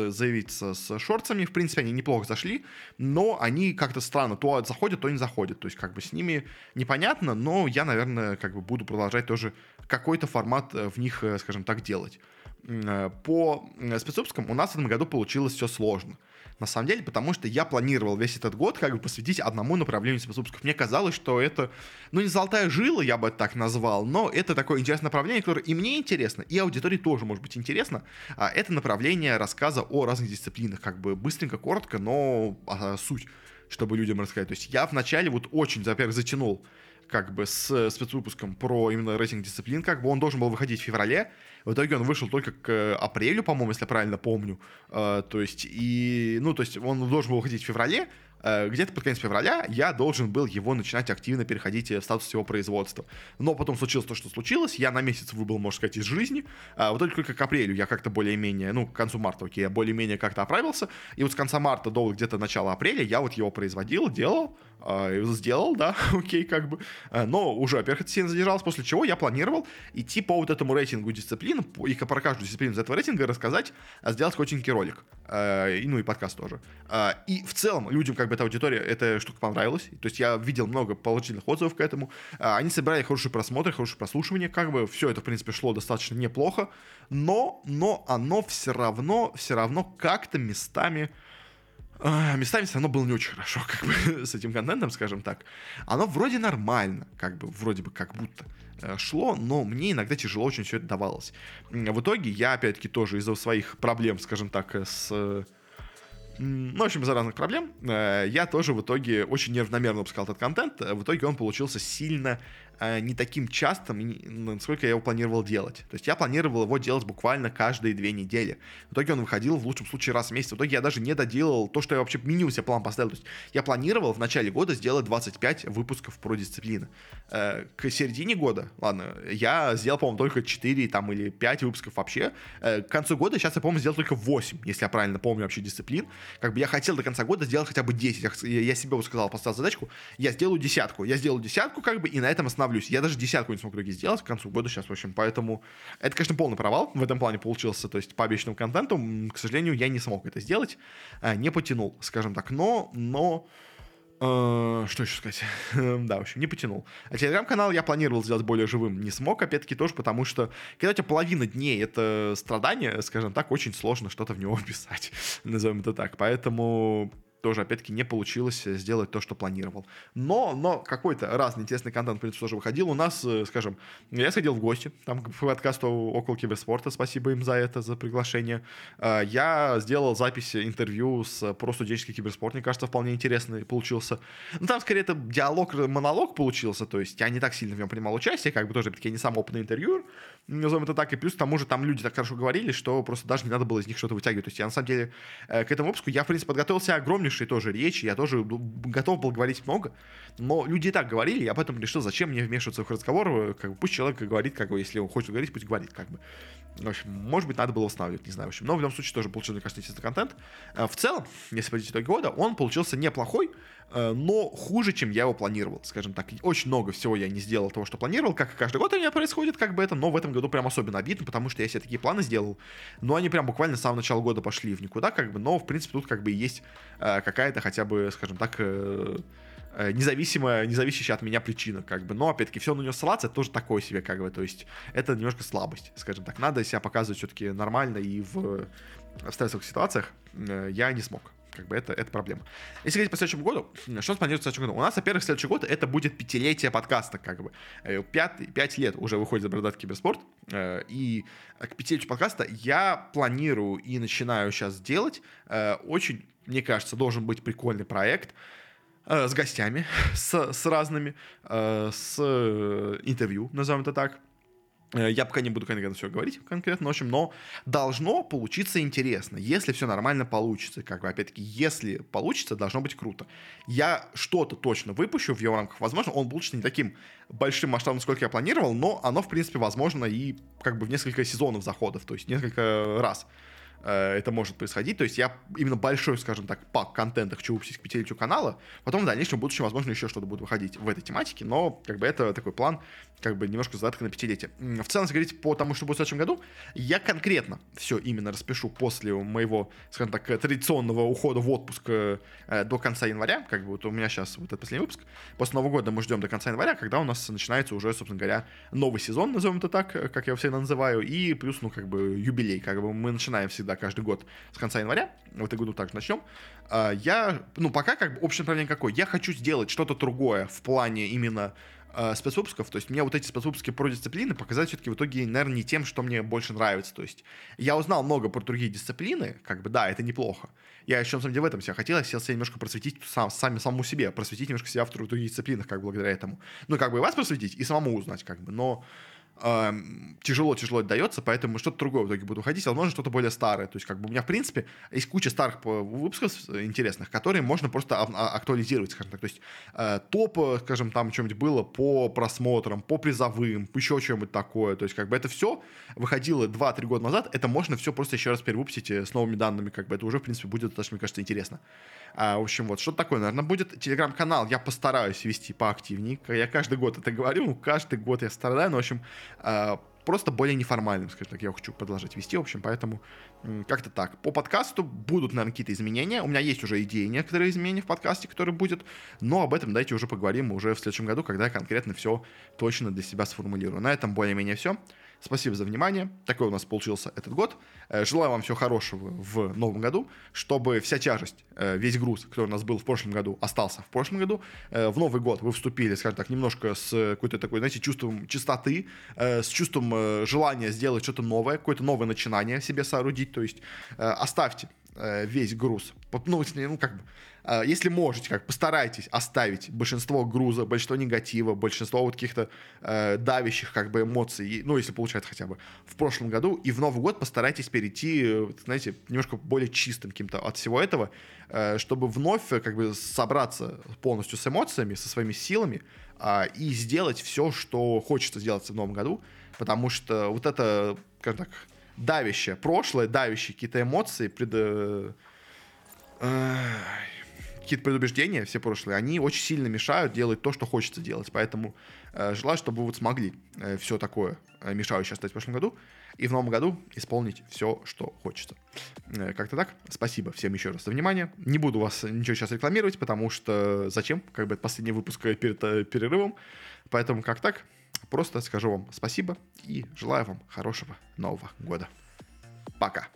заявиться с шорцами, в принципе, они неплохо зашли, но они как-то странно, то заходят, то не заходят. То есть как бы с ними непонятно, но я, наверное, как бы буду продолжать тоже какой-то формат э, в них, э, скажем так, делать. Э, по спецвыпускам у нас в этом году получилось все сложно. На самом деле, потому что я планировал весь этот год как бы посвятить одному направлению спецвыпусков. Мне казалось, что это, ну, не золотая жила, я бы так назвал, но это такое интересное направление, которое и мне интересно, и аудитории тоже может быть интересно. А это направление рассказа о разных дисциплинах, как бы быстренько, коротко, но а, суть, чтобы людям рассказать. То есть я вначале вот очень, во-первых, затянул как бы с спецвыпуском про именно рейтинг дисциплин, как бы он должен был выходить в феврале, в итоге он вышел только к апрелю, по-моему, если я правильно помню, uh, то есть, и, ну, то есть он должен был выходить в феврале, э, где-то под конец февраля я должен был его начинать активно переходить в статус его производства. Но потом случилось то, что случилось, я на месяц выбыл, можно сказать, из жизни. Вот только к апрелю я как-то более-менее, ну, к концу марта, окей, я более-менее как-то оправился. И вот с конца марта до где-то начала апреля я вот его производил, делал, э, сделал, да, окей, как бы. Э, но уже, во-первых, это сильно задержалось, после чего я планировал идти по вот этому рейтингу дисциплин, и про каждую дисциплину из этого рейтинга рассказать, а сделать коротенький ролик. Э, ну и подкаст тоже. И в целом людям, как бы, эта аудитория, эта штука понравилась. То есть я видел много положительных отзывов к этому. Они собирали хорошие просмотры, хорошее прослушивание, как бы все это, в принципе, шло достаточно неплохо. Но, но оно все равно, все равно как-то местами местами все равно было не очень хорошо, как бы, с этим контентом, скажем так. Оно вроде нормально, как бы, вроде бы, как будто э, шло, но мне иногда тяжело очень все это давалось. В итоге я, опять-таки, тоже из-за своих проблем, скажем так, с ну, в общем, из-за разных проблем, э, я тоже в итоге очень нервномерно выпускал этот контент. В итоге он получился сильно Э, не таким частым, ну, насколько я его планировал делать. То есть я планировал его делать буквально каждые две недели. В итоге он выходил в лучшем случае раз в месяц. В итоге я даже не доделал то, что я вообще минимум себе план поставил. То есть я планировал в начале года сделать 25 выпусков про дисциплины. Э, к середине года, ладно, я сделал, по-моему, только 4 там, или 5 выпусков вообще. Э, к концу года сейчас я, по-моему, сделал только 8, если я правильно помню вообще дисциплин. Как бы я хотел до конца года сделать хотя бы 10. Я, я себе вот сказал, поставил задачку, я сделаю десятку. Я сделаю десятку, как бы, и на этом основном остановлюсь. Я даже десятку не смог в итоге сделать к концу года сейчас, в общем, поэтому это, конечно, полный провал в этом плане получился, то есть по обещанному контенту, к сожалению, я не смог это сделать, э, не потянул, скажем так, но, но, э, что еще сказать? да, в общем, не потянул. А телеграм-канал я планировал сделать более живым, не смог, опять-таки, тоже потому что, когда у тебя половина дней это страдание, скажем так, очень сложно что-то в него вписать, назовем это так, поэтому тоже, опять-таки, не получилось сделать то, что планировал. Но, но какой-то разный интересный контент, в принципе, тоже выходил. У нас, э, скажем, я сходил в гости, там, к подкасту около киберспорта, спасибо им за это, за приглашение. Э, я сделал запись интервью с про студенческий киберспорт, мне кажется, вполне интересный получился. Ну, там, скорее, это диалог, монолог получился, то есть я не так сильно в нем принимал участие, как бы тоже, опять-таки, я не сам опытный интервьюер, назовем это так, и плюс к тому же там люди так хорошо говорили, что просто даже не надо было из них что-то вытягивать. То есть я, на самом деле, э, к этому выпуску я, в принципе, подготовился огромнейший хорошие тоже речи, я тоже готов был говорить много, но люди и так говорили, я поэтому решил, зачем мне вмешиваться в разговор, как бы пусть человек говорит, как бы, если он хочет говорить, пусть говорит, как бы. В общем, может быть, надо было восстанавливать, не знаю, в общем. Но в любом случае тоже получился, мне кажется, интересный контент. Э, в целом, если подойти итоги года, он получился неплохой, э, но хуже, чем я его планировал, скажем так. Очень много всего я не сделал того, что планировал, как и каждый год у меня происходит, как бы это, но в этом году прям особенно обидно, потому что я себе такие планы сделал, но они прям буквально с самого начала года пошли в никуда, как бы, но, в принципе, тут как бы есть э, какая-то хотя бы, скажем так, независимая, независящая от меня причина, как бы. Но, опять-таки, все на нее ссылаться, это тоже такое себе, как бы. То есть, это немножко слабость, скажем так. Надо себя показывать все-таки нормально и в, в стрессовых ситуациях. Э, я не смог. Как бы это, это проблема. Если говорить по следующему году, что планируется в следующем году? У нас, во-первых, следующий год это будет пятилетие подкаста, как бы. Э, пять, пять лет уже выходит Бородатый Киберспорт. И к пятилетию подкаста я планирую и начинаю сейчас делать очень, мне кажется, должен быть прикольный проект, э, с гостями, с, с разными, э, с интервью, назовем это так. Э, я пока не буду конкретно все говорить конкретно, в общем, но должно получиться интересно, если все нормально получится. Как бы, опять-таки, если получится, должно быть круто. Я что-то точно выпущу в его рамках. Возможно, он получится не таким большим масштабом, сколько я планировал, но оно, в принципе, возможно и как бы в несколько сезонов заходов, то есть несколько раз. Э, это может происходить. То есть я именно большой, скажем так, пак контента хочу выпустить к пятилетию канала. Потом в дальнейшем в будущем, возможно, еще что-то будет выходить в этой тематике. Но как бы это такой план, как бы немножко задатка на пятилетие. В целом, говорить по тому, что будет в следующем году, я конкретно все именно распишу после моего, скажем так, традиционного ухода в отпуск э, до конца января. Как бы вот у меня сейчас вот этот последний выпуск. После Нового года мы ждем до конца января, когда у нас начинается уже, собственно говоря, новый сезон, назовем это так, как я его всегда называю, и плюс, ну, как бы юбилей. Как бы мы начинаем всегда каждый год с конца января. В этом году также начнем. А, я, ну, пока как бы общее направление какое? Я хочу сделать что-то другое в плане именно э, спецвыпусков. То есть мне вот эти спецвыпуски про дисциплины показать все-таки в итоге, наверное, не тем, что мне больше нравится. То есть я узнал много про другие дисциплины, как бы, да, это неплохо. Я еще, на самом деле, в этом себя хотел, я хотел себя немножко просветить сам, сами, самому себе, просветить немножко себя в других дисциплинах, как благодаря этому. Ну, как бы и вас просветить, и самому узнать, как бы, но тяжело-тяжело дается, поэтому что-то другое в итоге будет уходить, возможно, что-то более старое. То есть, как бы у меня, в принципе, есть куча старых выпусков интересных, которые можно просто а, актуализировать, скажем так. То есть, э, топ, скажем, там что-нибудь было по просмотрам, по призовым, еще что-нибудь такое. То есть, как бы это все выходило 2-3 года назад, это можно все просто еще раз перевыпустить э, с новыми данными, как бы это уже, в принципе, будет достаточно, мне кажется, интересно. А, в общем, вот, что такое, наверное, будет. Телеграм-канал я постараюсь вести поактивнее. Я каждый год это говорю, каждый год я страдаю, но, в общем, просто более неформальным, скажем так, я хочу продолжать вести, в общем, поэтому как-то так. По подкасту будут, наверное, какие-то изменения. У меня есть уже идеи некоторые изменения в подкасте, которые будет, но об этом давайте уже поговорим уже в следующем году, когда я конкретно все точно для себя сформулирую. На этом более-менее все. Спасибо за внимание. Такой у нас получился этот год. Э, желаю вам всего хорошего в новом году, чтобы вся тяжесть, э, весь груз, который у нас был в прошлом году, остался в прошлом году. Э, в Новый год вы вступили, скажем так, немножко с какой-то такой, знаете, чувством чистоты, с чувством желания сделать что-то новое, какое-то новое начинание себе соорудить. То есть оставьте весь груз. Ну, ну как бы если можете, как постарайтесь оставить большинство груза, большинство негатива, большинство вот каких-то э, давящих как бы эмоций, ну, если получается хотя бы в прошлом году, и в Новый год постарайтесь перейти, знаете, немножко более чистым каким-то от всего этого, э, чтобы вновь как бы собраться полностью с эмоциями, со своими силами э, и сделать все, что хочется сделать в Новом году, потому что вот это, как так, давящее прошлое, давящие какие-то эмоции, пред... Э, какие-то предубеждения все прошлые, они очень сильно мешают делать то, что хочется делать. Поэтому э, желаю, чтобы вы вот смогли э, все такое э, мешающее оставить в прошлом году и в новом году исполнить все, что хочется. Э, как-то так. Спасибо всем еще раз за внимание. Не буду вас ничего сейчас рекламировать, потому что зачем? Как бы это последний выпуск перед э, перерывом. Поэтому как так? Просто скажу вам спасибо и желаю вам хорошего Нового года. Пока.